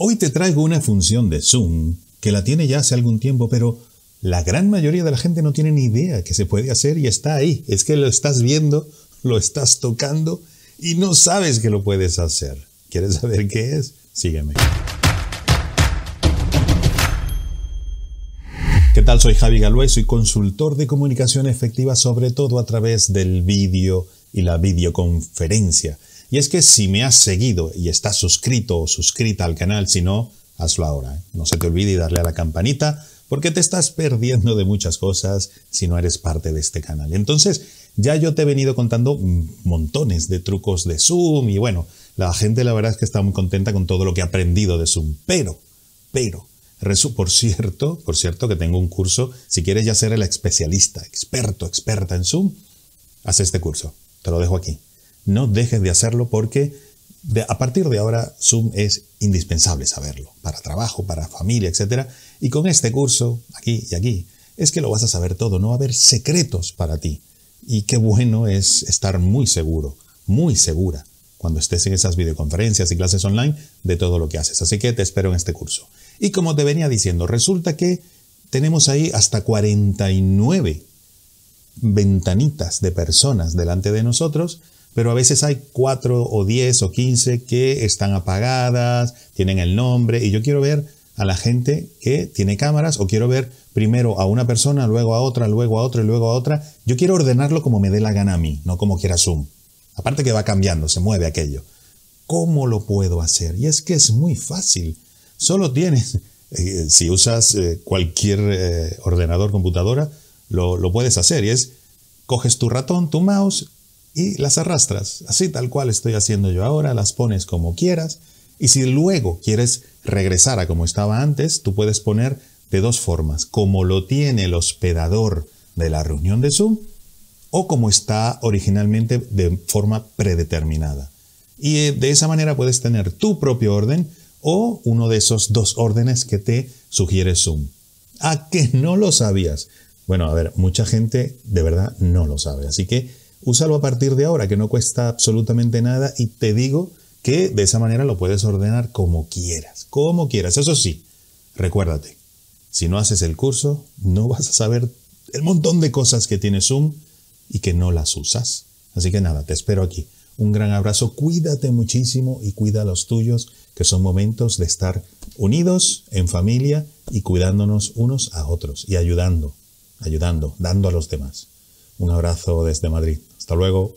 Hoy te traigo una función de Zoom que la tiene ya hace algún tiempo, pero la gran mayoría de la gente no tiene ni idea que se puede hacer y está ahí. Es que lo estás viendo, lo estás tocando y no sabes que lo puedes hacer. ¿Quieres saber qué es? Sígueme. ¿Qué tal? Soy Javi Galvez, soy consultor de comunicación efectiva, sobre todo a través del vídeo y la videoconferencia. Y es que si me has seguido y estás suscrito o suscrita al canal, si no, hazlo ahora. ¿eh? No se te olvide darle a la campanita porque te estás perdiendo de muchas cosas si no eres parte de este canal. Entonces, ya yo te he venido contando montones de trucos de Zoom y bueno, la gente la verdad es que está muy contenta con todo lo que ha aprendido de Zoom. Pero, pero, por cierto, por cierto que tengo un curso, si quieres ya ser el especialista, experto, experta en Zoom, haz este curso. Te lo dejo aquí. No dejes de hacerlo porque a partir de ahora Zoom es indispensable saberlo, para trabajo, para familia, etc. Y con este curso, aquí y aquí, es que lo vas a saber todo, no va a haber secretos para ti. Y qué bueno es estar muy seguro, muy segura, cuando estés en esas videoconferencias y clases online de todo lo que haces. Así que te espero en este curso. Y como te venía diciendo, resulta que tenemos ahí hasta 49 ventanitas de personas delante de nosotros, pero a veces hay 4 o 10 o 15 que están apagadas, tienen el nombre, y yo quiero ver a la gente que tiene cámaras o quiero ver primero a una persona, luego a otra, luego a otra y luego a otra. Yo quiero ordenarlo como me dé la gana a mí, no como quiera Zoom. Aparte que va cambiando, se mueve aquello. ¿Cómo lo puedo hacer? Y es que es muy fácil. Solo tienes, eh, si usas eh, cualquier eh, ordenador, computadora, lo, lo puedes hacer. Y es, coges tu ratón, tu mouse y las arrastras. Así tal cual estoy haciendo yo ahora, las pones como quieras. Y si luego quieres regresar a como estaba antes, tú puedes poner de dos formas, como lo tiene el hospedador de la reunión de Zoom o como está originalmente de forma predeterminada. Y de esa manera puedes tener tu propio orden o uno de esos dos órdenes que te sugiere Zoom. ¿A que no lo sabías? Bueno, a ver, mucha gente de verdad no lo sabe, así que úsalo a partir de ahora, que no cuesta absolutamente nada y te digo que de esa manera lo puedes ordenar como quieras, como quieras. Eso sí, recuérdate, si no haces el curso, no vas a saber el montón de cosas que tiene Zoom y que no las usas. Así que nada, te espero aquí. Un gran abrazo, cuídate muchísimo y cuida a los tuyos, que son momentos de estar unidos en familia y cuidándonos unos a otros y ayudando, ayudando, dando a los demás. Un abrazo desde Madrid. Hasta luego.